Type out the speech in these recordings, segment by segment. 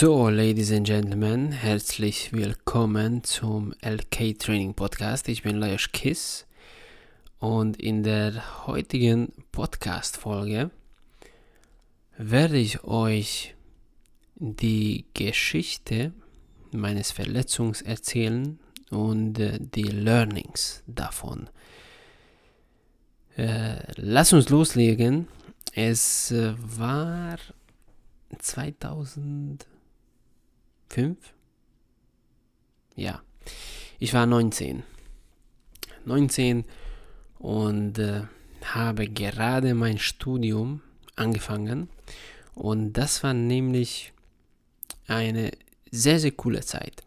So, Ladies and Gentlemen, herzlich willkommen zum LK Training Podcast. Ich bin Lajos Kiss und in der heutigen Podcast-Folge werde ich euch die Geschichte meines Verletzungs erzählen und äh, die Learnings davon. Äh, lass uns loslegen. Es äh, war 2000 fünf? Ja. Ich war 19. 19 und äh, habe gerade mein Studium angefangen. Und das war nämlich eine sehr, sehr coole Zeit.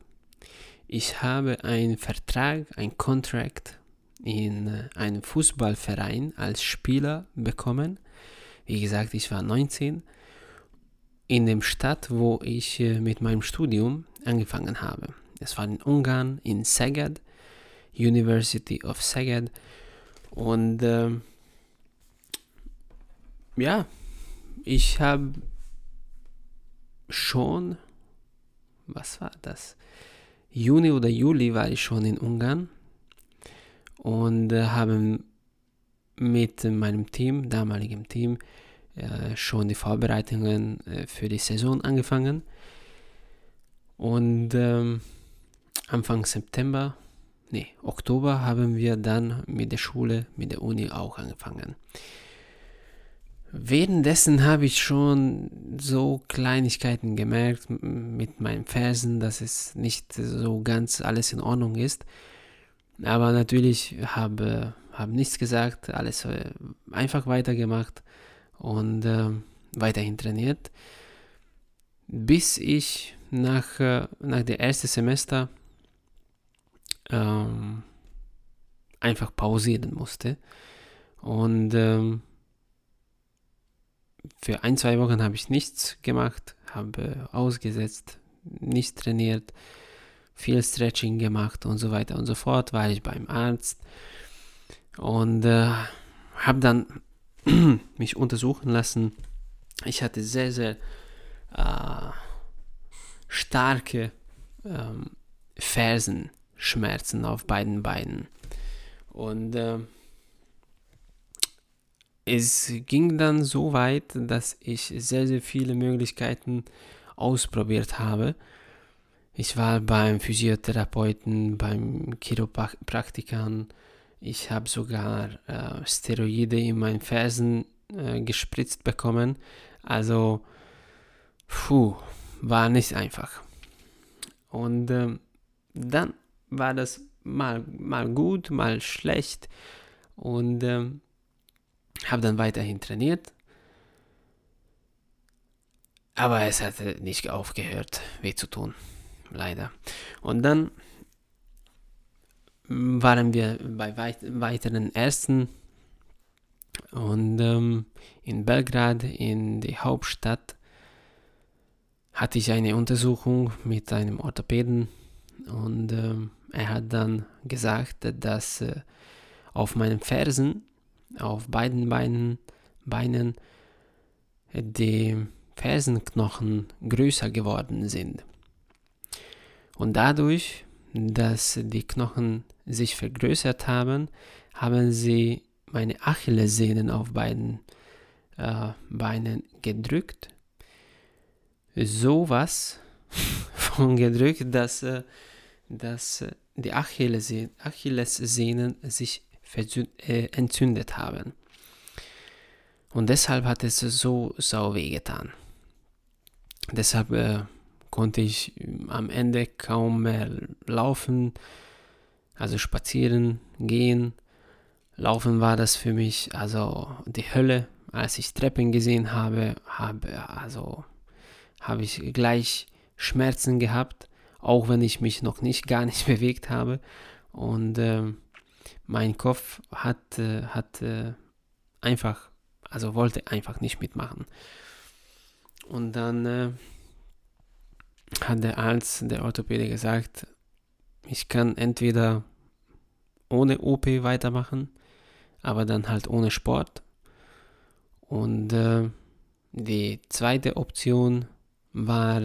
Ich habe einen Vertrag, ein Contract in äh, einem Fußballverein als Spieler bekommen. Wie gesagt, ich war 19 in dem Stadt, wo ich äh, mit meinem Studium angefangen habe. Es war in Ungarn, in Szeged, University of Szeged. Und äh, ja, ich habe schon, was war das? Juni oder Juli war ich schon in Ungarn und äh, habe mit meinem Team, damaligem Team, schon die Vorbereitungen äh, für die Saison angefangen. Und ähm, Anfang September, nee, Oktober haben wir dann mit der Schule, mit der Uni auch angefangen. Währenddessen habe ich schon so Kleinigkeiten gemerkt mit meinen Fersen, dass es nicht so ganz alles in Ordnung ist. Aber natürlich habe, habe nichts gesagt, alles äh, einfach weitergemacht und äh, weiterhin trainiert, bis ich nach, äh, nach dem ersten Semester ähm, einfach pausieren musste. Und ähm, für ein, zwei Wochen habe ich nichts gemacht, habe ausgesetzt, nicht trainiert, viel Stretching gemacht und so weiter und so fort, war ich beim Arzt und äh, habe dann mich untersuchen lassen. Ich hatte sehr, sehr äh, starke ähm, Fersenschmerzen auf beiden Beinen. Und äh, es ging dann so weit, dass ich sehr, sehr viele Möglichkeiten ausprobiert habe. Ich war beim Physiotherapeuten, beim Chiropraktikern, ich habe sogar äh, Steroide in meinen Fersen äh, gespritzt bekommen. Also, puh, war nicht einfach. Und ähm, dann war das mal, mal gut, mal schlecht. Und ähm, habe dann weiterhin trainiert. Aber es hatte nicht aufgehört, weh zu tun. Leider. Und dann waren wir bei weit weiteren Ersten und ähm, in Belgrad, in die Hauptstadt, hatte ich eine Untersuchung mit einem Orthopäden und ähm, er hat dann gesagt, dass äh, auf meinen Fersen, auf beiden Beinen, Beinen die Fersenknochen größer geworden sind. Und dadurch dass die Knochen sich vergrößert haben, haben sie meine Achillessehnen auf beiden äh, Beinen gedrückt. Sowas von gedrückt, dass, äh, dass die Achillessehnen, Achillessehnen sich äh, entzündet haben. Und deshalb hat es so sau weh getan. Deshalb äh, konnte ich am Ende kaum mehr laufen, also spazieren, gehen. Laufen war das für mich also die Hölle. Als ich Treppen gesehen habe, habe also habe ich gleich Schmerzen gehabt, auch wenn ich mich noch nicht gar nicht bewegt habe. Und äh, mein Kopf hat, äh, hat äh, einfach, also wollte einfach nicht mitmachen. Und dann äh, hat der Arzt, der Orthopäde gesagt, ich kann entweder ohne OP weitermachen, aber dann halt ohne Sport. Und äh, die zweite Option war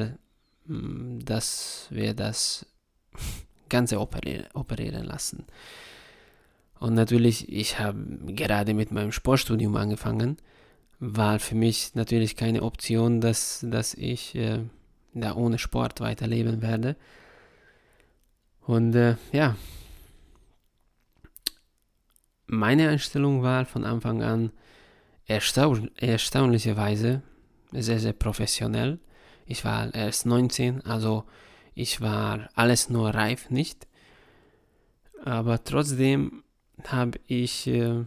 mm, dass wir das Ganze operieren, operieren lassen. Und natürlich, ich habe gerade mit meinem Sportstudium angefangen, war für mich natürlich keine Option, dass, dass ich äh, da ohne Sport weiterleben werde. Und äh, ja, meine Einstellung war von Anfang an erstaun erstaunlicherweise sehr, sehr professionell. Ich war erst 19, also ich war alles nur reif nicht. Aber trotzdem habe ich äh,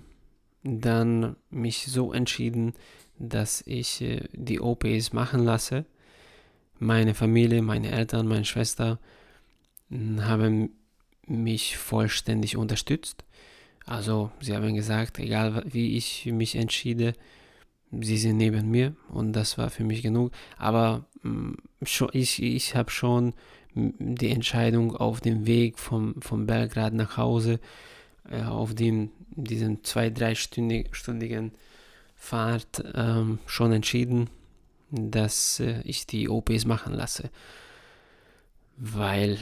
dann mich so entschieden, dass ich äh, die OPs machen lasse. Meine Familie, meine Eltern, meine Schwester hm, haben mich vollständig unterstützt. Also sie haben gesagt, egal wie ich mich entschiede, sie sind neben mir und das war für mich genug. Aber hm, ich, ich habe schon die Entscheidung auf dem Weg vom, vom Belgrad nach Hause, äh, auf dem, diesen zwei, dreistündigen Fahrt ähm, schon entschieden, dass äh, ich die OPs machen lasse. Weil,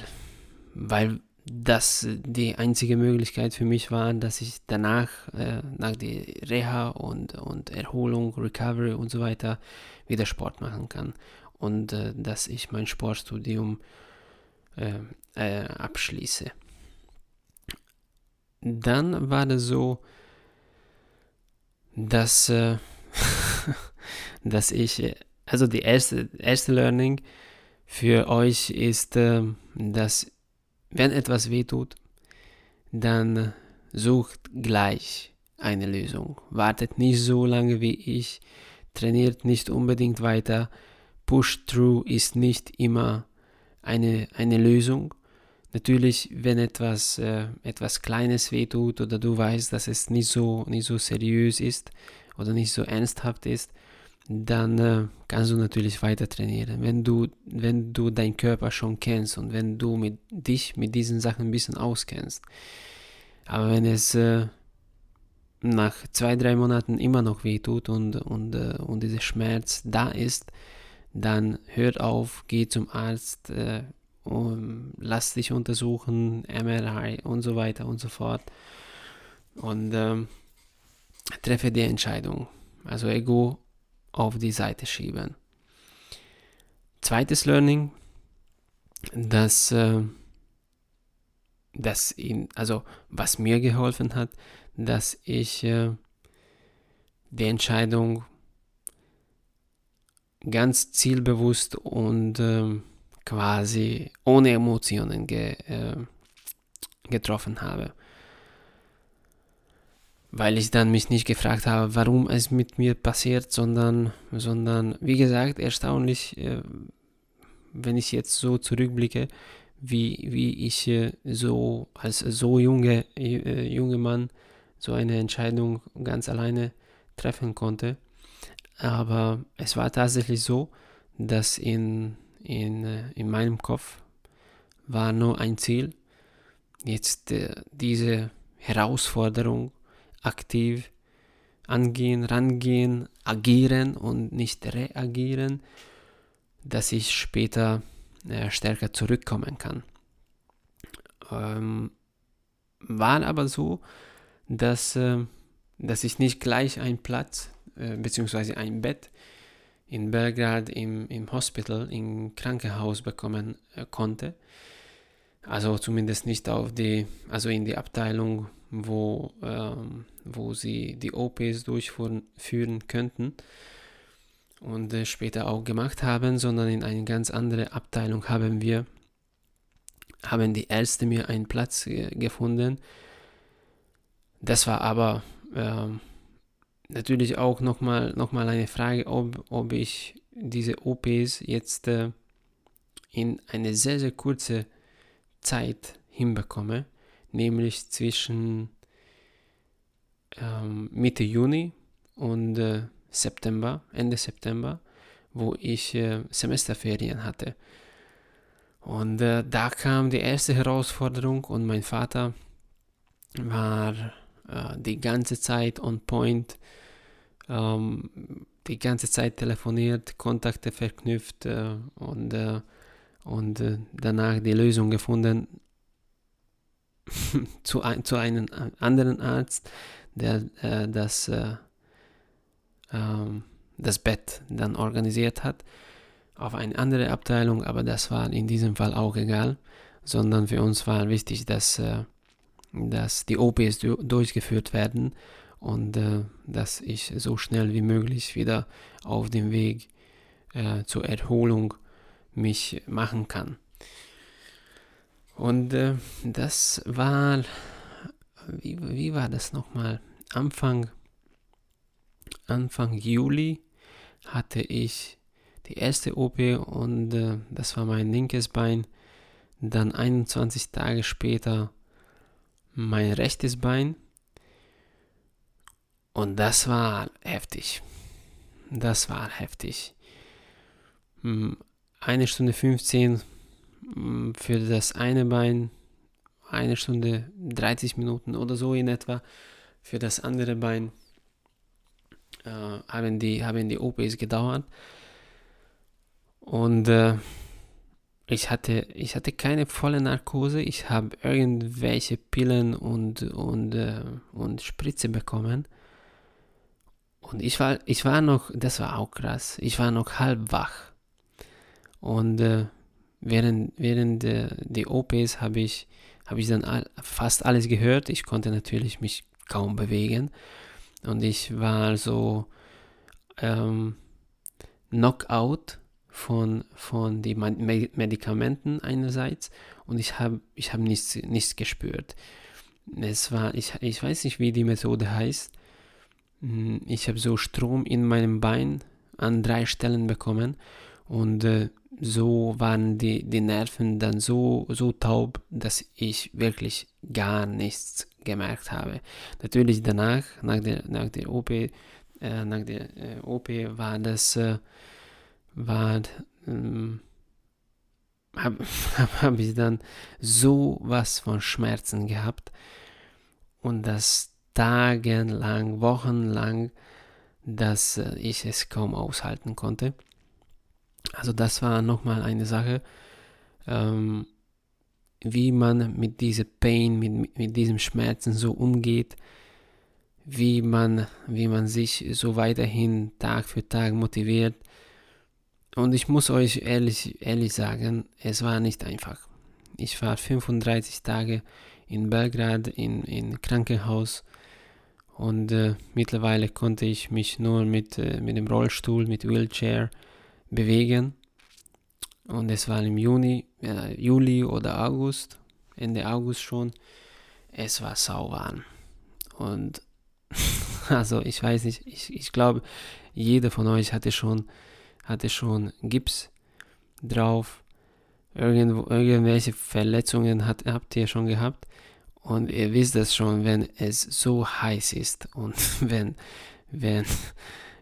weil das die einzige Möglichkeit für mich war, dass ich danach, äh, nach der Reha und, und Erholung, Recovery und so weiter, wieder Sport machen kann. Und äh, dass ich mein Sportstudium äh, äh, abschließe. Dann war das so, dass, äh, dass ich, also die erste, erste Learning für euch ist, äh, dass wenn etwas wehtut, dann sucht gleich eine Lösung. Wartet nicht so lange wie ich, trainiert nicht unbedingt weiter. Push-Through ist nicht immer eine, eine Lösung. Natürlich, wenn etwas, äh, etwas Kleines wehtut oder du weißt, dass es nicht so, nicht so seriös ist oder nicht so ernsthaft ist, dann äh, kannst du natürlich weiter trainieren. Wenn du, wenn du deinen Körper schon kennst und wenn du mit dich mit diesen Sachen ein bisschen auskennst. Aber wenn es äh, nach zwei, drei Monaten immer noch wehtut und, und, äh, und dieser Schmerz da ist, dann hört auf, geh zum Arzt, äh, um, lass dich untersuchen, MRI und so weiter und so fort. Und ähm, treffe die Entscheidung. Also Ego auf die Seite schieben. Zweites Learning, dass, äh, dass ihn, also was mir geholfen hat, dass ich äh, die Entscheidung ganz zielbewusst und äh, quasi ohne Emotionen ge, äh, getroffen habe. Weil ich dann mich nicht gefragt habe, warum es mit mir passiert, sondern, sondern wie gesagt, erstaunlich, äh, wenn ich jetzt so zurückblicke, wie, wie ich äh, so als so junge, äh, junge Mann so eine Entscheidung ganz alleine treffen konnte. Aber es war tatsächlich so, dass in, in, äh, in meinem Kopf war nur ein Ziel, jetzt äh, diese Herausforderung aktiv angehen, rangehen, agieren und nicht reagieren, dass ich später äh, stärker zurückkommen kann. Ähm, war aber so, dass, äh, dass ich nicht gleich einen Platz äh, bzw. ein Bett in Belgrad im, im Hospital, im Krankenhaus bekommen äh, konnte. Also zumindest nicht auf die, also in die Abteilung, wo, ähm, wo sie die OPs durchführen könnten und äh, später auch gemacht haben, sondern in eine ganz andere Abteilung haben wir, haben die Ärzte mir einen Platz äh, gefunden. Das war aber ähm, natürlich auch nochmal noch mal eine Frage, ob, ob ich diese OPs jetzt äh, in eine sehr, sehr kurze Zeit hinbekomme, nämlich zwischen ähm, Mitte Juni und äh, September, Ende September, wo ich äh, Semesterferien hatte. Und äh, da kam die erste Herausforderung und mein Vater war äh, die ganze Zeit on point, ähm, die ganze Zeit telefoniert, Kontakte verknüpft äh, und äh, und danach die Lösung gefunden zu, ein, zu einem anderen Arzt, der äh, das, äh, ähm, das Bett dann organisiert hat auf eine andere Abteilung, aber das war in diesem Fall auch egal, sondern für uns war wichtig, dass, äh, dass die OPs durchgeführt werden und äh, dass ich so schnell wie möglich wieder auf dem Weg äh, zur Erholung mich machen kann. Und äh, das war, wie, wie war das nochmal? Anfang, Anfang Juli hatte ich die erste OP und äh, das war mein linkes Bein. Dann 21 Tage später mein rechtes Bein. Und das war heftig. Das war heftig. Hm, eine Stunde 15 hm, für das eine Bein, eine Stunde 30 Minuten oder so in etwa. Für das andere Bein äh, haben, die, haben die OPs gedauert. Und äh, ich, hatte, ich hatte keine volle Narkose. Ich habe irgendwelche Pillen und, und, äh, und Spritze bekommen. Und ich war, ich war noch, das war auch krass, ich war noch halb wach. Und äh, während, während äh, der OPs habe ich, hab ich dann all, fast alles gehört. Ich konnte natürlich mich kaum bewegen. Und ich war so ähm, Knockout von, von den Medikamenten einerseits und ich habe ich hab nichts, nichts gespürt. Es war, ich, ich weiß nicht, wie die Methode heißt. Hm, ich habe so Strom in meinem Bein an drei Stellen bekommen und äh, so waren die, die Nerven dann so, so taub, dass ich wirklich gar nichts gemerkt habe. Natürlich danach, nach der, nach der OP, äh, nach der äh, OP war das, äh, war, ähm, habe hab ich dann so was von Schmerzen gehabt und das tagelang, wochenlang, dass äh, ich es kaum aushalten konnte. Also das war nochmal eine Sache, ähm, wie man mit dieser Pain, mit, mit diesem Schmerzen so umgeht, wie man, wie man sich so weiterhin Tag für Tag motiviert. Und ich muss euch ehrlich, ehrlich sagen, es war nicht einfach. Ich war 35 Tage in Belgrad in, in Krankenhaus und äh, mittlerweile konnte ich mich nur mit, äh, mit dem Rollstuhl, mit Wheelchair bewegen. Und es war im Juni, äh, Juli oder August, Ende August schon. Es war sauwarm. Und also ich weiß nicht, ich, ich glaube, jeder von euch hatte schon, hatte schon Gips drauf. Irgendwo, irgendwelche Verletzungen hat, habt ihr schon gehabt. Und ihr wisst das schon, wenn es so heiß ist und wenn, wenn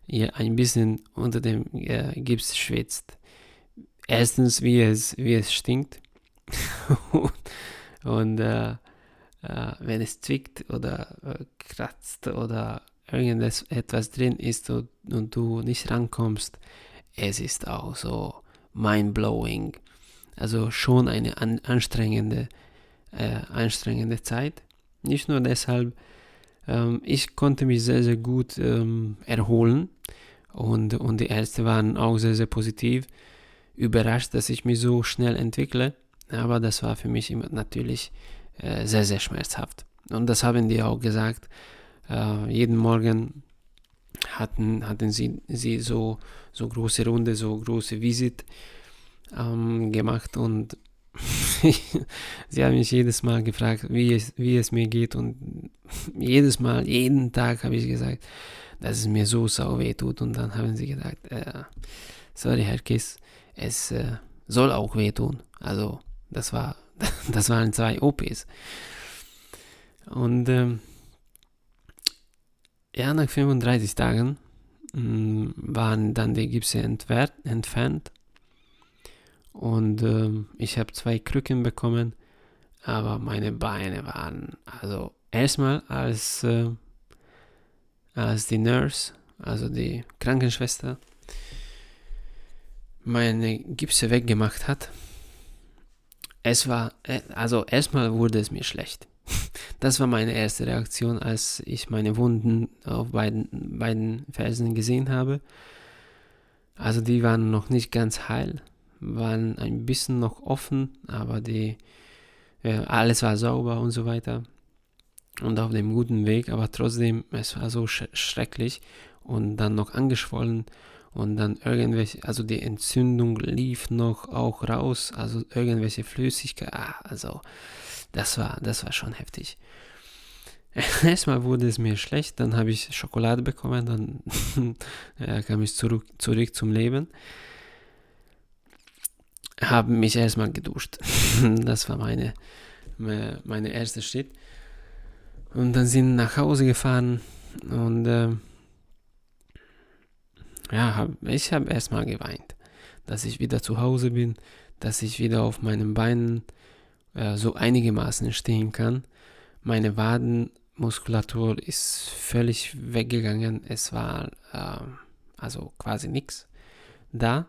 ihr ein bisschen unter dem äh, Gips schwitzt. Erstens, wie es, wie es stinkt. und äh, äh, wenn es zwickt oder äh, kratzt oder irgendetwas etwas drin ist und, und, du nicht rankommst, es ist auch so mind-blowing. Also schon eine an, anstrengende, äh, anstrengende Zeit. Nicht nur deshalb, ähm, ich konnte mich sehr, sehr gut ähm, erholen und, und die Ärzte waren auch sehr, sehr positiv, überrascht, dass ich mich so schnell entwickle. Aber das war für mich immer natürlich äh, sehr, sehr schmerzhaft. Und das haben die auch gesagt. Äh, jeden Morgen hatten, hatten sie, sie so, so große Runde, so große Visit ähm, gemacht und sie haben mich jedes Mal gefragt, wie es, wie es mir geht und jedes Mal, jeden Tag habe ich gesagt, dass es mir so sau weh tut und dann haben sie gesagt, äh, sorry Herr Kiss, es äh, soll auch weh tun. Also das war, das waren zwei OPs. Und ähm, ja, nach 35 Tagen mh, mm, waren dann die Gipse entfernt und ähm, ich habe zwei Krücken bekommen, aber meine Beine waren, also erstmal als, äh, als die Nurse, also die Krankenschwester, meine Gipse weggemacht hat, es war, äh, also erstmal wurde es mir schlecht. Das war meine erste Reaktion, als ich meine Wunden auf beiden, beiden Fersen gesehen habe. Also die waren noch nicht ganz heil, waren ein bisschen noch offen, aber die, ja, alles war sauber und so weiter und auf dem guten Weg, aber trotzdem, es war so sch schrecklich und dann noch angeschwollen und dann irgendwelche, also die Entzündung lief noch auch raus, also irgendwelche Flüssigkeit, ah, also das war, das war schon heftig. Erstmal wurde es mir schlecht, dann habe ich Schokolade bekommen, dann ja, kam ich zurück, zurück zum Leben. Habe mich erstmal geduscht. das war meine, meine erste Schritt. Und dann sind nach Hause gefahren und äh, ja, hab, ich habe erstmal geweint, dass ich wieder zu Hause bin, dass ich wieder auf meinen Beinen äh, so einigermaßen stehen kann. Meine Wadenmuskulatur ist völlig weggegangen. Es war äh, also quasi nichts da.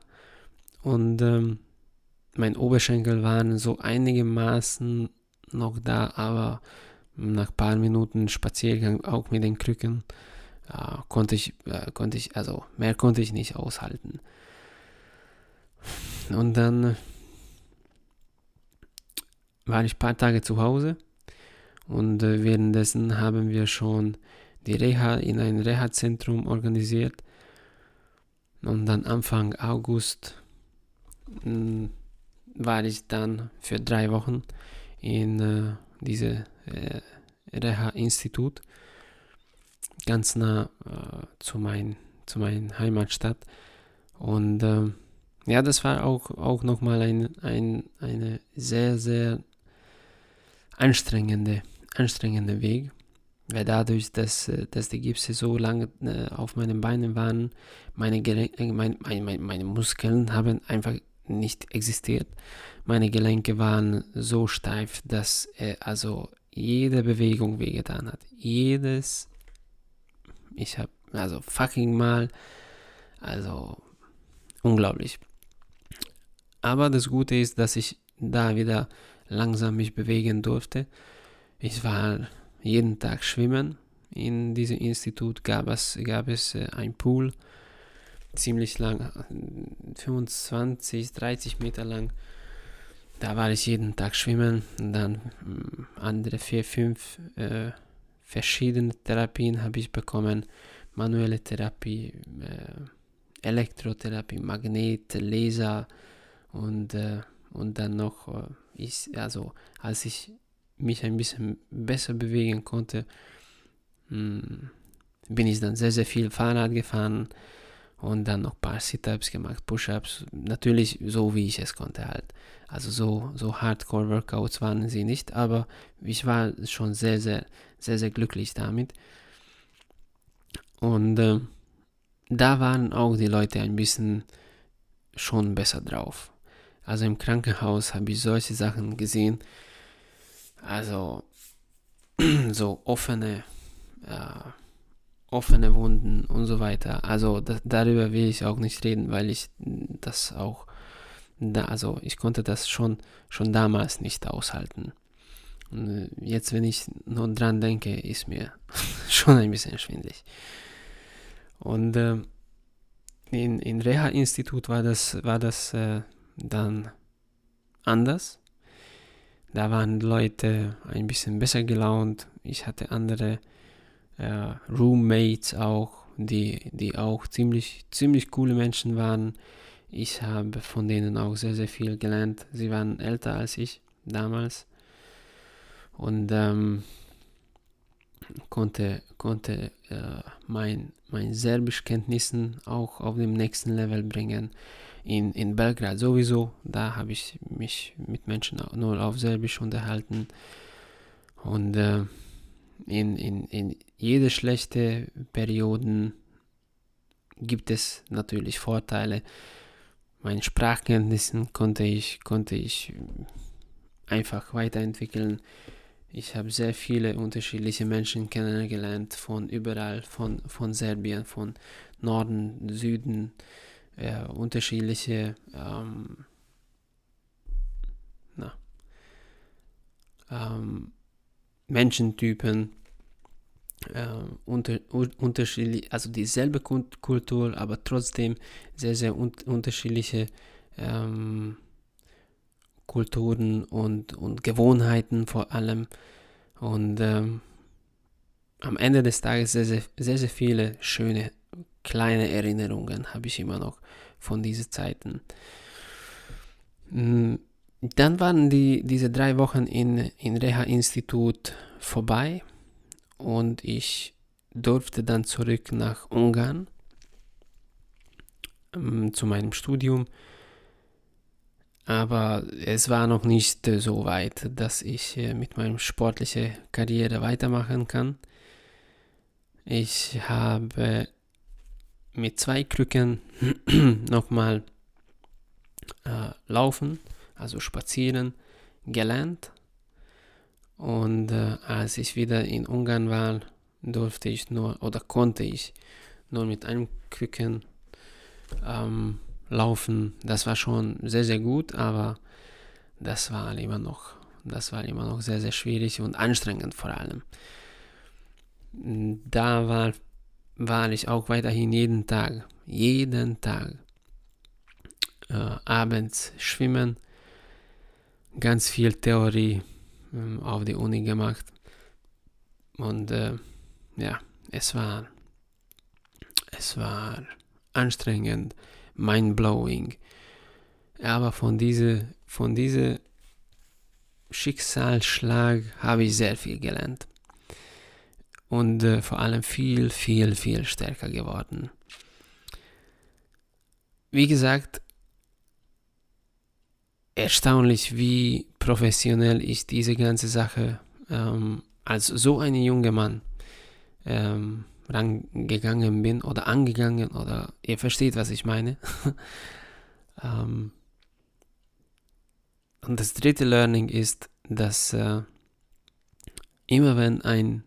Und ähm, mein Oberschenkel waren so einigermaßen noch da, aber nach ein paar Minuten Spaziergang auch mit den Krücken äh, konnte ich, äh, konnte ich, also mehr konnte ich nicht aushalten. Und dann war ich ein paar Tage zu Hause und äh, währenddessen haben wir schon die Reha in ein Reha-Zentrum organisiert. Und dann Anfang August mh, hm, war ich dann für drei Wochen in äh, diese äh, Reha-Institut, ganz nah äh, zu, mein, zu meiner Heimatstadt. Und äh, ja, das war auch, auch nochmal ein, ein, eine sehr, sehr anstrengende, anstrengende Weg. Weil dadurch, dass, äh, dass die Gipse so lange äh, auf meinen Beinen waren, meine, Gelenke, mein, mein, meine Muskeln haben einfach nicht existiert. Meine Gelenke waren so steif, dass äh, also jede Bewegung wehgetan hat. Jedes, ich habe also fucking mal, also unglaublich. Aber das Gute ist, dass ich da wieder langsam mich bewegen durfte. Ich war jeden Tag schwimmen. In diesem Institut gab es, gab es äh, ein Pool, ziemlich lang, 25, 30 Meter lang. Da war ich jeden Tag schwimmen und dann mm, andere vier, fünf äh, verschiedene Therapien habe ich bekommen. Manuelle Therapie, äh, Elektrotherapie, Magnet, Laser und, äh, und dann noch, äh, ich, also als ich mich ein bisschen besser bewegen konnte, mh, mm, bin ich dann sehr, sehr viel Fahrrad gefahren und dann noch ein paar Sit-Ups gemacht, Push-Ups, natürlich so wie ich es konnte halt. Also so, so Hardcore-Workouts waren sie nicht, aber ich war schon sehr, sehr, sehr, sehr glücklich damit. Und äh, da waren auch die Leute ein bisschen schon besser drauf. Also im Krankenhaus habe ich solche Sachen gesehen. Also so offene äh, offene Wunden und so weiter. Also da, darüber will ich auch nicht reden, weil ich das auch, da, also ich konnte das schon, schon damals nicht aushalten. Und äh, jetzt, wenn ich nur dran denke, ist mir schon ein bisschen schwindlig. Und äh, in, in Reha-Institut war das, war das äh, dann anders. Da waren Leute ein bisschen besser gelaunt. Ich hatte andere äh, Roommates auch, die, die auch ziemlich, ziemlich coole Menschen waren. Ich habe von denen auch sehr, sehr viel gelernt. Sie waren älter als ich damals und ähm, konnte, konnte äh, mein, mein Serbischkenntnissen auch auf dem nächsten Level bringen. In, in Belgrad sowieso, da habe ich mich mit Menschen nur auf Serbisch unterhalten und äh, in, in, in jede schlechte Perioden gibt es natürlich Vorteile. Meine Sprachkenntnissen konnte ich, konnte ich einfach weiterentwickeln. Ich habe sehr viele unterschiedliche Menschen kennengelernt, von überall, von, von Serbien, von Norden, Süden, äh, unterschiedliche ähm, na, ähm, Menschentypen, äh, unter, unterschiedlich, also dieselbe Kultur, aber trotzdem sehr, sehr un unterschiedliche ähm, Kulturen und, und Gewohnheiten vor allem. Und ähm, am Ende des Tages sehr, sehr, sehr, sehr viele schöne kleine Erinnerungen habe ich immer noch von diesen Zeiten. Mm, dann waren die, diese drei Wochen in, in Reha-Institut vorbei und ich durfte dann zurück nach Ungarn ähm, zu meinem Studium. Aber es war noch nicht äh, so weit, dass ich äh, mit meiner sportlichen Karriere weitermachen kann. Ich habe mit zwei Krücken nochmal äh, laufen, also spazieren, gelernt. Und äh, als ich wieder in Ungarn war, durfte ich nur oder konnte ich nur mit einem Krücken ähm, laufen. Das war schon sehr, sehr gut, aber das war immer noch, das war immer noch sehr, sehr schwierig und anstrengend vor allem. Da war war ich auch weiterhin jeden Tag, jeden Tag äh, abends schwimmen, ganz viel Theorie äh, auf die Uni gemacht. Und äh, ja, es war, es war anstrengend, mindblowing, aber von diese, von diesem Schicksalsschlag habe ich sehr viel gelernt. Und äh, vor allem viel, viel, viel stärker geworden. Wie gesagt, erstaunlich, wie professionell ich diese ganze Sache ähm, als so ein junger Mann ähm, rangegangen bin oder angegangen oder ihr versteht, was ich meine. ähm, und das dritte Learning ist, dass äh, immer wenn ein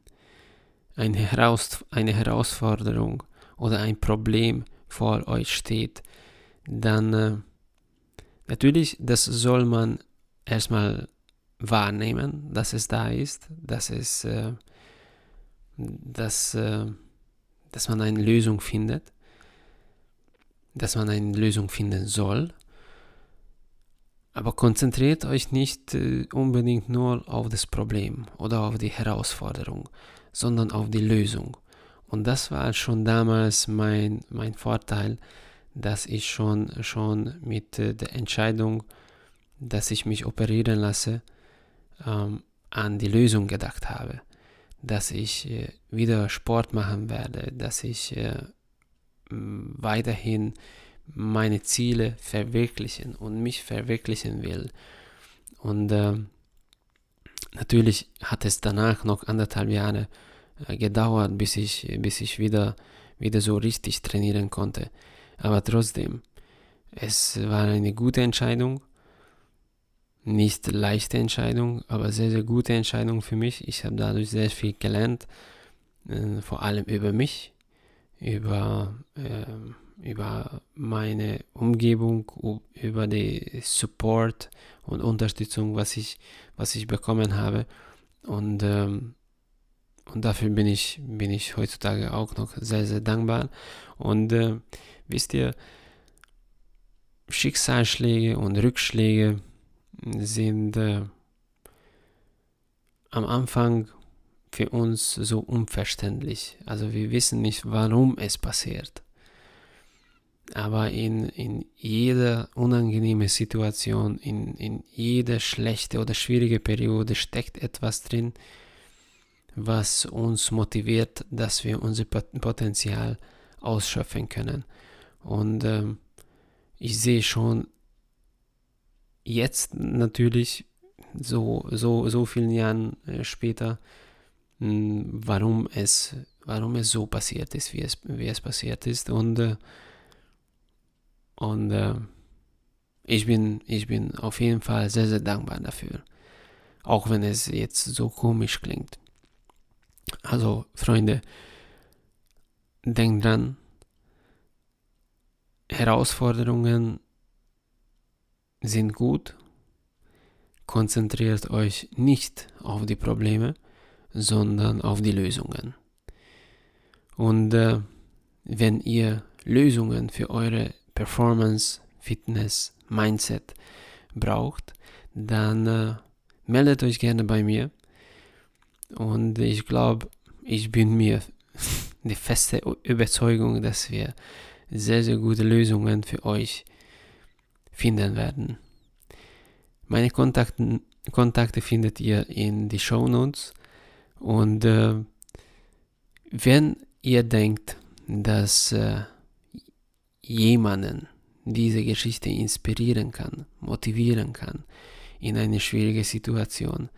eine, Heraus eine Herausforderung oder ein Problem vor euch steht, dann äh, natürlich, das soll man erstmal wahrnehmen, dass es da ist, dass es, äh, dass, äh, dass man eine Lösung findet, dass man eine Lösung finden soll. Aber konzentriert euch nicht äh, unbedingt nur auf das Problem oder auf die Herausforderung, sondern auf die Lösung. Und das war schon damals mein, mein Vorteil, dass ich schon, schon mit äh, der Entscheidung, dass ich mich operieren lasse, ähm, an die Lösung gedacht habe. Dass ich äh, wieder Sport machen werde, dass ich äh, weiterhin meine Ziele verwirklichen und mich verwirklichen will. Und äh, natürlich hat es danach noch anderthalb Jahre äh, gedauert, bis ich, bis ich wieder, wieder so richtig trainieren konnte. Aber trotzdem, es war eine gute Entscheidung. Nicht leichte Entscheidung, aber sehr, sehr gute Entscheidung für mich. Ich habe dadurch sehr viel gelernt, äh, vor allem über mich, über, äh, über meine Umgebung, über die Support und Unterstützung, was ich, was ich bekommen habe. Und ähm, und dafür bin ich, bin ich heutzutage auch noch sehr, sehr dankbar. Und äh, wisst ihr, Schicksalsschläge und Rückschläge sind äh, am Anfang für uns so unverständlich. Also wir wissen nicht, warum es passiert. Aber in, in jeder unangenehmen Situation, in, in jeder schlechte oder schwierige Periode steckt etwas drin, was uns motiviert, dass wir unser Potenzial ausschöpfen können. Und ähm, ich sehe schon jetzt natürlich, so, so, so vielen Jahren äh, später, hm, warum, es, warum es so passiert ist, wie es, wie es passiert ist. Und, äh, und äh, ich, bin, ich bin auf jeden Fall sehr, sehr dankbar dafür. Auch wenn es jetzt so komisch klingt. Also, Freunde, denkt dran, Herausforderungen sind gut, konzentriert euch nicht auf die Probleme, sondern auf die Lösungen. Und äh, wenn ihr Lösungen für eure Performance, Fitness, Mindset braucht, dann äh, meldet euch gerne bei mir. Und ich glaube, ich bin mir die feste Überzeugung, dass wir sehr, sehr gute Lösungen für euch finden werden. Meine Kontakten, Kontakte findet ihr in die Show Notes. Und äh, wenn ihr denkt, dass äh, jemanden diese Geschichte inspirieren kann, motivieren kann in eine schwierige Situation,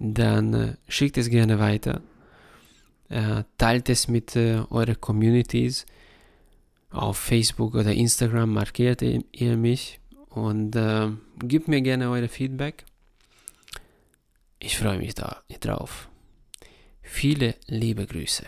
dann äh, schickt es gerne weiter. Äh, teilt es mit äh, euren Communities. Auf Facebook oder Instagram markiert ihr mich und äh, gebt mir gerne eure Feedback. Ich freue mich da drauf. Viele liebe Grüße.